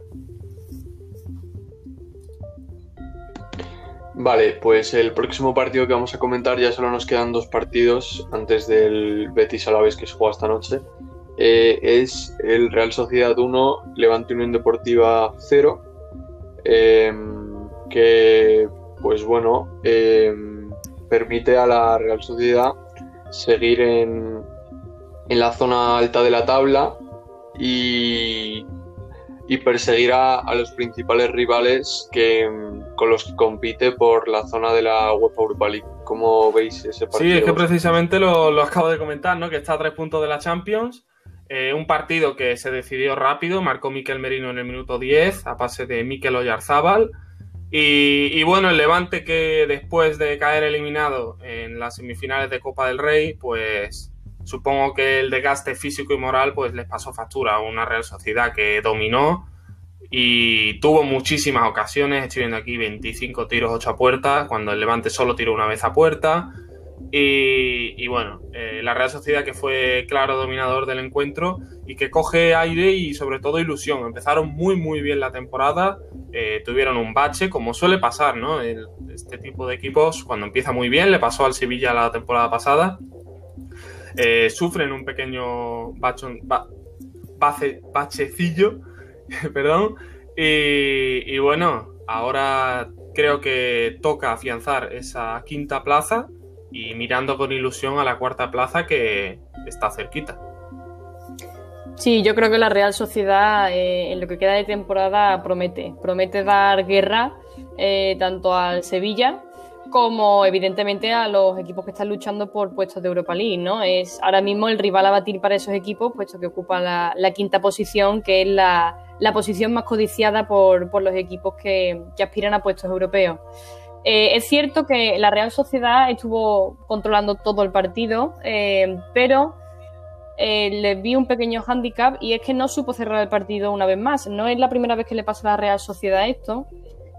Vale, pues el próximo partido que vamos a comentar ya solo nos quedan dos partidos antes del Betis Alavés que se juega esta noche. Eh, es el Real Sociedad 1, Levante Unión Deportiva 0, em, que pues bueno, em, permite a la Real Sociedad seguir en, en la zona alta de la tabla y, y perseguir a, los principales rivales que, con los que compite por la zona de la UEFA Europa League. ¿Cómo veis ese partido? Sí, es que precisamente lo, lo acabo de comentar, ¿no? que está a tres puntos de la Champions. Eh, un partido que se decidió rápido, marcó Miquel Merino en el minuto 10 a pase de Miquel Oyarzábal. Y, bueno, el Levante que después de caer eliminado en las semifinales de Copa del Rey, pues supongo que el desgaste físico y moral pues les pasó factura a una Real Sociedad que dominó y tuvo muchísimas ocasiones, estoy viendo aquí 25 tiros, 8 a puerta, cuando el Levante solo tiró una vez a puerta. Y, bueno, eh, la Real Sociedad que fue claro dominador del encuentro y que coge aire y sobre todo ilusión. Empezaron muy muy bien la temporada, eh, tuvieron un bache, como suele pasar, ¿no? este tipo de equipos cuando empieza muy bien, le pasó al Sevilla la temporada pasada eh, sufren un pequeño bachecillo, perdón, y, bueno, ahora creo que toca afianzar esa quinta plaza y mirando con ilusión a la cuarta plaza que está cerquita. Sí, yo creo que la Real Sociedad eh, en lo que queda de temporada promete, promete dar guerra eh, tanto al Sevilla como evidentemente a los equipos que están luchando por puestos de Europa League, ¿no? Es ahora mismo el rival a batir para esos equipos, puesto que ocupa la, quinta posición, que es la, posición más codiciada por, los equipos que, aspiran a puestos europeos. Eh, es cierto que la Real Sociedad estuvo controlando todo el partido, eh, pero eh, le vi un pequeño hándicap y es que no supo cerrar el partido una vez más. No es la primera vez que le pasa a la Real Sociedad esto.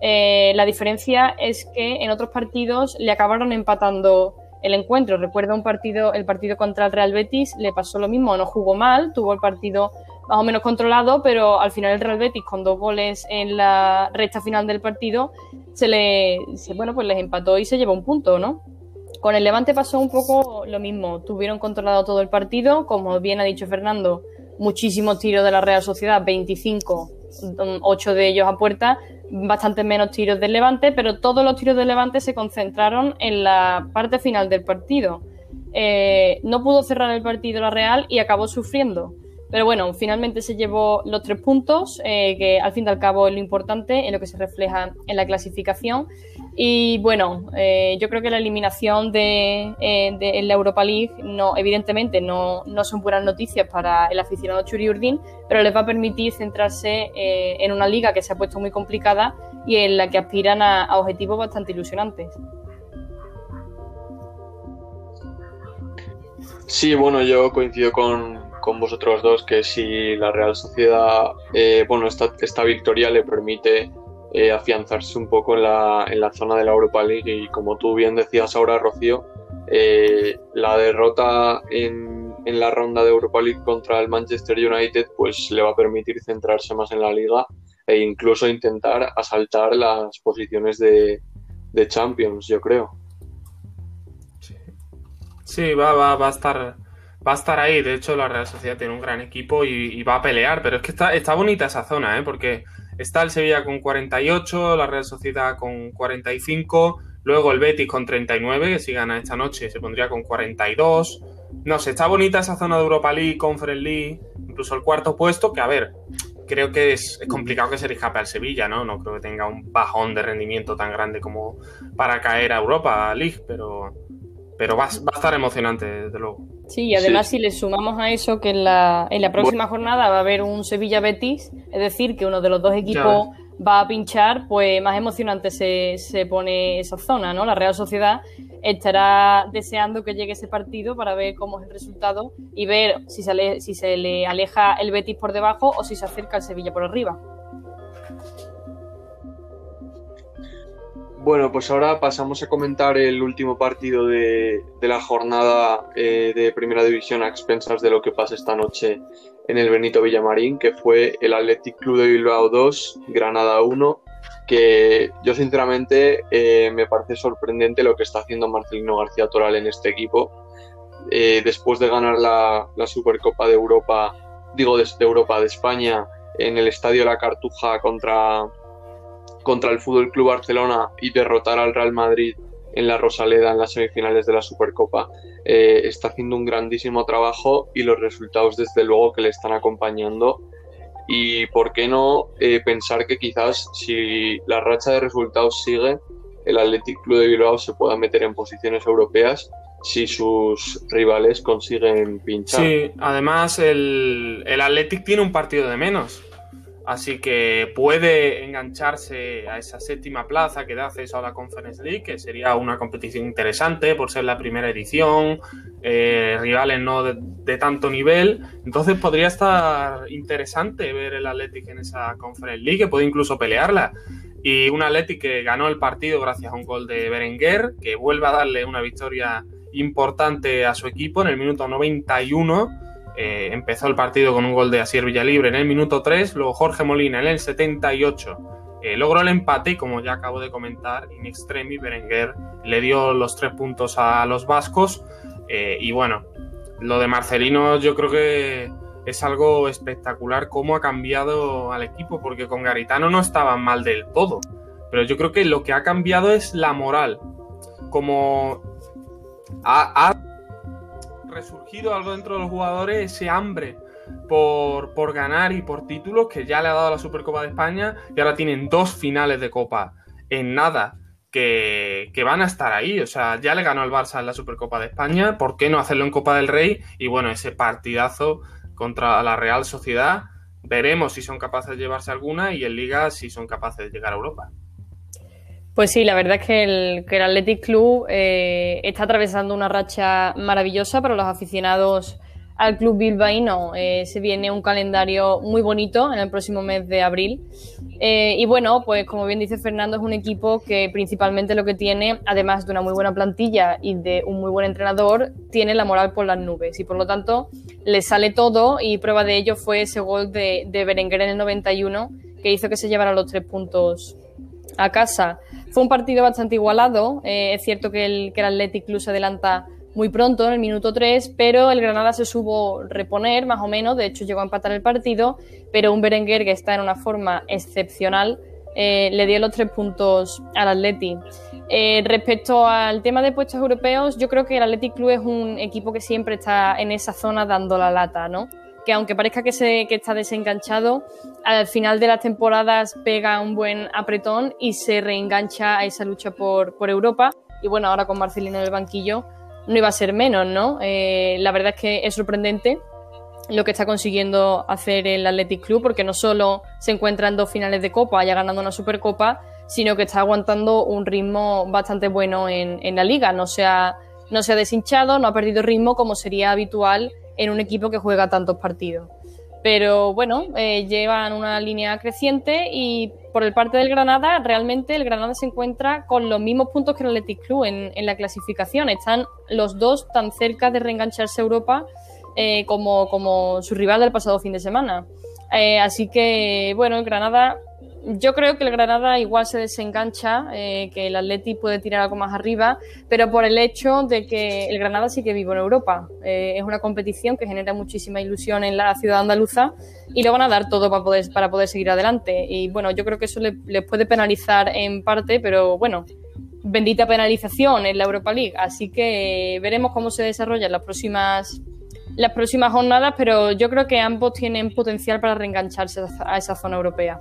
Eh, la diferencia es que en otros partidos le acabaron empatando el encuentro. Recuerdo un partido, el partido contra el Real Betis, le pasó lo mismo, no jugó mal, tuvo el partido más o menos controlado, pero al final el Real Betis con dos goles en la recta final del partido se le, bueno, pues les empató y se llevó un punto, ¿no? Con el Levante pasó un poco lo mismo. Tuvieron controlado todo el partido, como bien ha dicho Fernando, muchísimos tiros de la Real Sociedad, 25, 8 de ellos a puerta, bastante menos tiros del Levante, pero todos los tiros del Levante se concentraron en la parte final del partido. Eh, no pudo cerrar el partido la Real y acabó sufriendo. Pero bueno, finalmente se llevó los tres puntos, eh, que al fin y al cabo es lo importante, en lo que se refleja en la clasificación. Y bueno, eh, yo creo que la eliminación de, de, la Europa League, no, evidentemente, no, no, son buenas noticias para el aficionado Churi Urdin, pero les va a permitir centrarse eh, en una liga que se ha puesto muy complicada y en la que aspiran a objetivos bastante ilusionantes. Sí, bueno, yo coincido con, con vosotros dos que si la Real Sociedad, eh, bueno, esta, esta, victoria le permite eh, afianzarse un poco en la, en la, zona de la Europa League y como tú bien decías ahora, Rocío, eh, la derrota en, en, la ronda de Europa League contra el Manchester United pues le va a permitir centrarse más en la liga e incluso intentar asaltar las posiciones de, de Champions, yo creo. Sí, va, va, va a estar va a estar ahí. De hecho, la Real Sociedad tiene un gran equipo y, va a pelear. Pero es que está, está bonita esa zona, ¿eh? porque está el Sevilla con 48, la Real Sociedad con 45, luego el Betis con 39, que si gana esta noche se pondría con 42. No sé, está bonita esa zona de Europa League, Conference League, incluso el cuarto puesto, que a ver, creo que es, complicado que se le escape al Sevilla, ¿no? No creo que tenga un bajón de rendimiento tan grande como para caer a Europa League, pero pero va, a estar emocionante, desde luego. Sí, y además si le sumamos a eso que en la, en la próxima jornada va a haber un Sevilla-Betis, es decir, que uno de los dos equipos va a pinchar, pues más emocionante se, se pone esa zona, ¿no? La Real Sociedad estará deseando que llegue ese partido para ver cómo es el resultado y ver si se, si se le aleja el Betis por debajo o si se acerca el Sevilla por arriba. Bueno, pues ahora pasamos a comentar el último partido de, la jornada eh, de Primera División a expensas de lo que pasa esta noche en el Benito Villamarín, que fue el Athletic Club de Bilbao 2, Granada 1, que yo sinceramente eh, me parece sorprendente lo que está haciendo Marcelino García Toral en este equipo. Eh, después de ganar la, Supercopa de Europa, digo de Europa, de España, en el Estadio La Cartuja contra, contra el Fútbol Club Barcelona y derrotar al Real Madrid en la Rosaleda en las semifinales de la Supercopa. Eh, está haciendo un grandísimo trabajo y los resultados desde luego que le están acompañando. Y por qué no eh, pensar que quizás si la racha de resultados sigue, el Athletic Club de Bilbao se pueda meter en posiciones europeas si sus rivales consiguen pinchar. Sí, además el, el Athletic tiene un partido de menos. Así que puede engancharse a esa séptima plaza que da acceso a la Conference League, que sería una competición interesante por ser la primera edición, eh, rivales no de, tanto nivel. Entonces podría estar interesante ver el Athletic en esa Conference League, que puede incluso pelearla. Y un Athletic que ganó el partido gracias a un gol de Berenguer, que vuelve a darle una victoria importante a su equipo en el minuto 91 eh, empezó el partido con un gol de Asier Villalibre en el minuto 3, luego Jorge Molina en el 78 eh, logró el empate y como ya acabo de comentar, in extremi Berenguer le dio los tres puntos a los vascos eh, y bueno, lo de Marcelino yo creo que es algo espectacular cómo ha cambiado al equipo porque con Garitano no estaba mal del todo, pero yo creo que lo que ha cambiado es la moral, como ha resurgido algo dentro de los jugadores, ese hambre por, por, ganar y por títulos que ya le ha dado la Supercopa de España y ahora tienen dos finales de Copa en nada. que, van a estar ahí. O sea, ya le ganó el Barça en la Supercopa de España, ¿por qué no hacerlo en Copa del Rey? Y bueno, ese partidazo contra la Real Sociedad, veremos si son capaces de llevarse alguna y en Liga si son capaces de llegar a Europa. Pues sí, la verdad es que el, Athletic Club eh, está atravesando una racha maravillosa para los aficionados al club bilbaíno. Eh, se viene un calendario muy bonito en el próximo mes de abril. Eh, y bueno, pues como bien dice Fernando, es un equipo que principalmente lo que tiene, además de una muy buena plantilla y de un muy buen entrenador, tiene la moral por las nubes. Y por lo tanto, le sale todo y prueba de ello fue ese gol de, de Berenguer en el 91 que hizo que se llevara los tres puntos a casa. Fue un partido bastante igualado. Eh, es cierto que el, que el Athletic Club se adelanta muy pronto, en el minuto 3, pero el Granada se supo reponer más o menos, de hecho llegó a empatar el partido, pero un Berenguer que está en una forma excepcional eh, le dio los tres puntos al Atleti. Eh, respecto al tema de puestos europeos, yo creo que el Athletic Club es un equipo que siempre está en esa zona dando la lata, ¿no? Que aunque parezca que, se, que está desenganchado, al final de las temporadas pega un buen apretón y se reengancha a esa lucha por, por Europa. Y bueno, ahora con Marcelino en el banquillo, no iba a ser menos, ¿no? Eh, la verdad es que es sorprendente lo que está consiguiendo hacer el Athletic Club, porque no solo se encuentra en dos finales de Copa, ya ganando una Supercopa, sino que está aguantando un ritmo bastante bueno en, en la liga. No se, ha, no se ha deshinchado, no ha perdido ritmo como sería habitual en un equipo que juega tantos partidos. Pero bueno, eh, llevan una línea creciente y por el parte del Granada, realmente el Granada se encuentra con los mismos puntos que el Athletic Club en, en la clasificación. Están los dos tan cerca de reengancharse a Europa eh, como, como su rival del pasado fin de semana. Eh, así que, bueno, el Granada yo creo que el Granada igual se desengancha, eh, que el Atleti puede tirar algo más arriba, pero por el hecho de que el Granada sí que vive en Europa. Eh, es una competición que genera muchísima ilusión en la ciudad andaluza y lo van a dar todo para poder, para poder seguir adelante. Y bueno, yo creo que eso les le puede penalizar en parte, pero bueno, bendita penalización en la Europa League. Así que veremos cómo se desarrollan las próximas las próximas jornadas, pero yo creo que ambos tienen potencial para reengancharse a esa zona europea.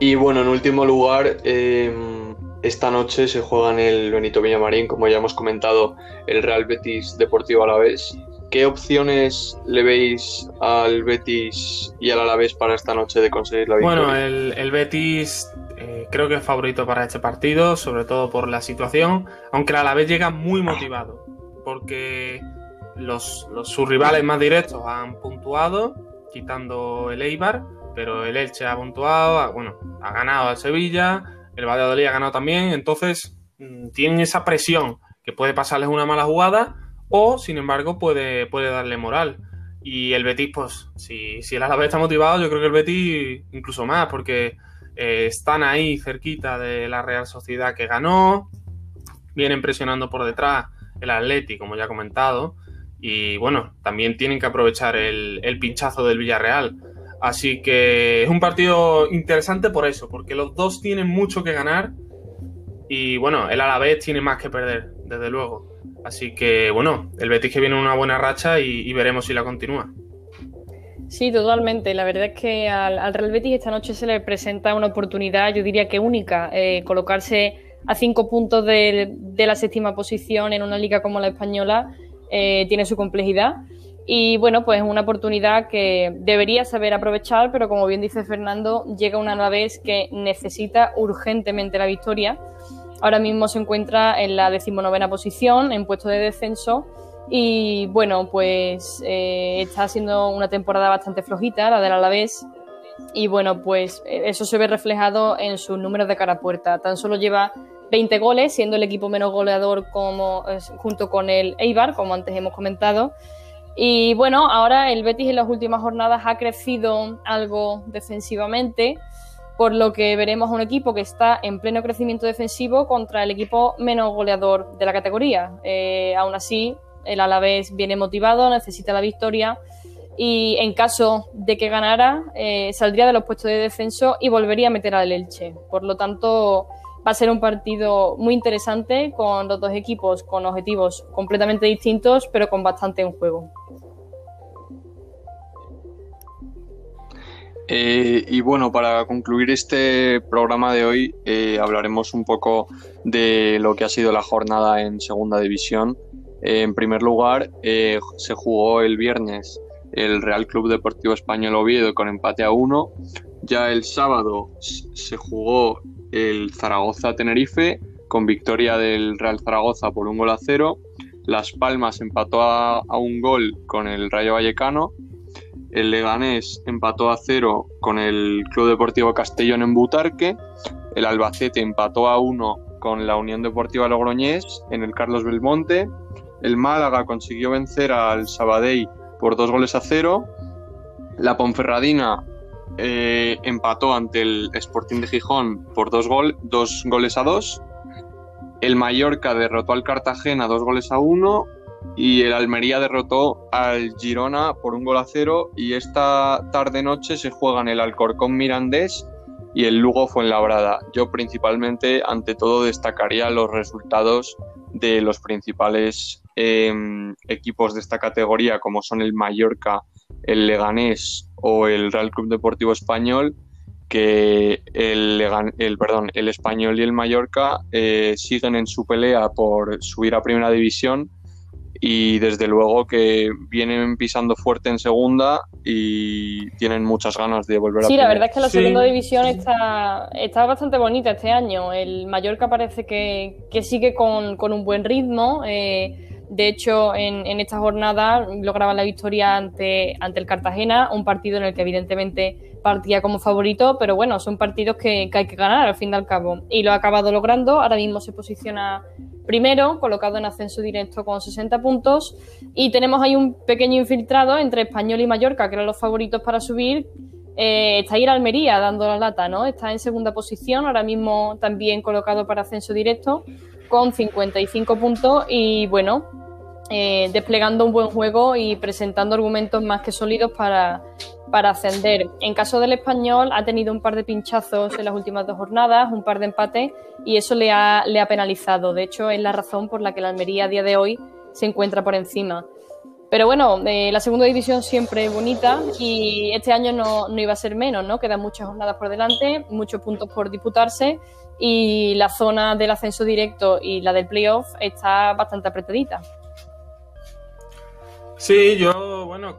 Y bueno, en último lugar, em, esta noche se juega en el Benito Villamarín, como ya hemos comentado, el Real Betis Deportivo Alavés. ¿Qué opciones le veis al Betis y al Alavés para esta noche de conseguir la victoria? Bueno, el, Betis eh, creo que es favorito para este partido, sobre todo por la situación, aunque el Alavés llega muy motivado, porque los, los, sus rivales más directos han puntuado, quitando el Eibar, pero el Elche ha puntuado, bueno, ha ganado al Sevilla, el Valladolid ha ganado también, entonces mm, tienen esa presión que puede pasarles una mala jugada o, sin embargo, puede, puede darle moral. Y el Betis, pues, si, si el Alavés está motivado, yo creo que el Betis incluso más, porque eh, están ahí cerquita de la Real Sociedad que ganó, vienen presionando por detrás el Atleti, como ya he comentado, y bueno, también tienen que aprovechar el, el pinchazo del Villarreal. Así que es un partido interesante por eso, porque los dos tienen mucho que ganar y bueno, el Alavés tiene más que perder, desde luego. Así que bueno, el Betis que viene en una buena racha y, veremos si la continúa. Sí, totalmente. La verdad es que al, Real Betis esta noche se le presenta una oportunidad, yo diría que única, eh, colocarse a cinco puntos de, la séptima posición en una liga como la española eh, tiene su complejidad. Y bueno, pues es una oportunidad que debería saber aprovechar, pero como bien dice Fernando, llega una vez que necesita urgentemente la victoria. Ahora mismo se encuentra en la decimonovena posición, en puesto de descenso. Y bueno, pues eh, está haciendo una temporada bastante flojita, la del Alavés. Y bueno, pues eso se ve reflejado en sus números de cara a puerta. Tan solo lleva 20 goles, siendo el equipo menos goleador como, eh, junto con el Eibar, como antes hemos comentado. Y bueno, ahora el Betis en las últimas jornadas ha crecido algo defensivamente, por lo que veremos un equipo que está en pleno crecimiento defensivo contra el equipo menos goleador de la categoría. Eh, aún así, el Alavés viene motivado, necesita la victoria y en caso de que ganara, eh, saldría de los puestos de descenso y volvería a meter al Elche. Por lo tanto, Va a ser un partido muy interesante con los dos equipos con objetivos completamente distintos, pero con bastante en juego. Eh, y bueno, para concluir este programa de hoy, eh, hablaremos un poco de lo que ha sido la jornada en Segunda División. Eh, en primer lugar, se jugó el viernes el Real Club Deportivo Español Oviedo con empate a uno. Ya el sábado se jugó el Zaragoza-Tenerife con victoria del Real Zaragoza por un gol a cero. Las Palmas empató a, a un gol con el Rayo Vallecano el Leganés empató a cero con el Club Deportivo Castellón en Butarque. El Albacete empató a uno con la Unión Deportiva Logroñés en el Carlos Belmonte. El Málaga consiguió vencer al Sabadell por dos goles a cero. La Ponferradina eh, empató ante el Sporting de Gijón por dos, goles a dos. El Mallorca derrotó al Cartagena dos goles a uno y el Almería derrotó al Girona por un gol a cero y esta tarde noche se juegan el Alcorcón Mirandés y el Lugo Fuenlabrada. Yo principalmente, ante todo, destacaría los resultados de los principales em, equipos de esta categoría, como son el Mallorca, el Leganés o el Real Club Deportivo Español, que el, el, perdón, el Español y el Mallorca eh, siguen en su pelea por subir a Primera División y desde luego que vienen pisando fuerte en segunda y tienen muchas ganas de volver a Sí, la verdad es que la segunda división está, está bastante bonita este año. El Mallorca parece que, sigue con, un buen ritmo. Eh, de hecho, en, esta jornada lograba la victoria ante, ante el Cartagena, un partido en el que evidentemente partía como favorito, pero bueno, son partidos que, que hay que ganar al fin y al cabo. Y lo ha acabado logrando, ahora mismo se posiciona primero, colocado en ascenso directo con 60 puntos. Y tenemos ahí un pequeño infiltrado entre Español y Mallorca, que eran los favoritos para subir. Eh, está ahí el Almería dando la lata, ¿no? Está en segunda posición, ahora mismo también colocado para ascenso directo, con 55 puntos. Y bueno, eh, desplegando un buen juego y presentando argumentos más que sólidos para, para ascender. En caso del español, ha tenido un par de pinchazos en las últimas dos jornadas, un par de empates, y eso le ha, le ha penalizado. De hecho, es la razón por la que la Almería a día de hoy se encuentra por encima. Pero bueno, eh, la segunda división siempre es bonita y este año no, no, iba a ser menos, ¿no? Quedan muchas jornadas por delante, muchos puntos por disputarse y la zona del ascenso directo y la del playoff está bastante apretadita. Sí, yo, bueno,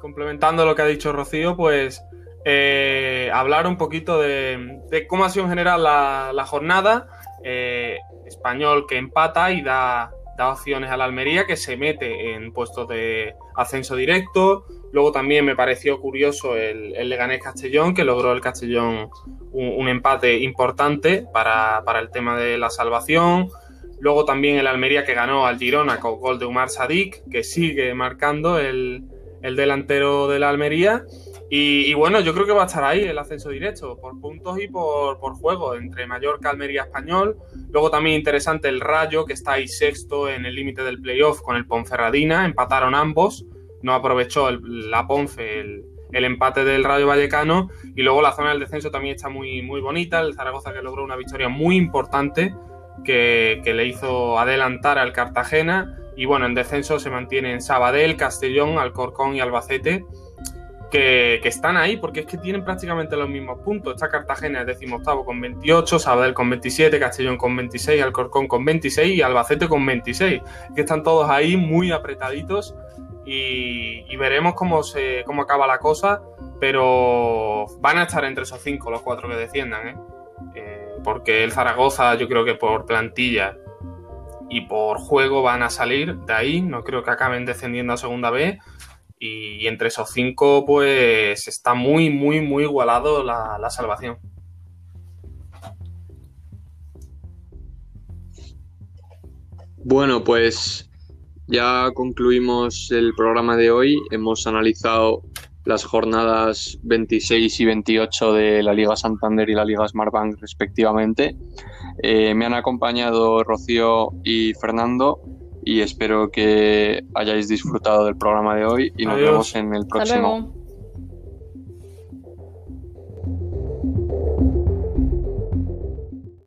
complementando lo que ha dicho Rocío, pues eh, hablar un poquito de, cómo ha sido en general la, jornada. Eh, español que empata y da, da, opciones a la Almería, que se mete en puestos de ascenso directo. Luego también me pareció curioso el, el Leganés Castellón, que logró el Castellón un, empate importante para, para, el tema de la salvación. Luego también el Almería que ganó al Girona con gol de Umar Sadik, que sigue marcando el, delantero de la Almería. Y, bueno, yo creo que va a estar ahí el ascenso directo, por puntos y por, juego, entre Mallorca, Almería, Español. Luego también interesante el Rayo, que está ahí sexto en el límite del playoff con el Ponferradina. Empataron ambos, no aprovechó la Ponfe el, empate del Rayo Vallecano. Y luego la zona del descenso también está muy, muy bonita. El Zaragoza que logró una victoria muy importante que, le hizo adelantar al Cartagena. Y bueno, en descenso se mantienen Sabadell, Castellón, Alcorcón y Albacete, que, están ahí porque es que tienen prácticamente los mismos puntos. Está Cartagena es decimoctavo con 28, Sabadell con 27, Castellón con 26, Alcorcón con 26 y Albacete con 26. Que están todos ahí muy apretaditos y, veremos cómo, se, cómo acaba la cosa, pero van a estar entre esos cinco los cuatro que desciendan. ¿eh? Eh, porque el Zaragoza yo creo que por plantilla y por juego van a salir de ahí, no creo que acaben descendiendo a segunda B y, entre esos cinco pues está muy, muy, muy igualado la, la salvación. Bueno, pues ya concluimos el programa de hoy. Hemos analizado las jornadas 26 y 28 de la Liga Santander y la Liga Smartbank respectivamente. Eh, me han acompañado Rocío y Fernando y espero que hayáis disfrutado del programa de hoy y nos vemos en el próximo.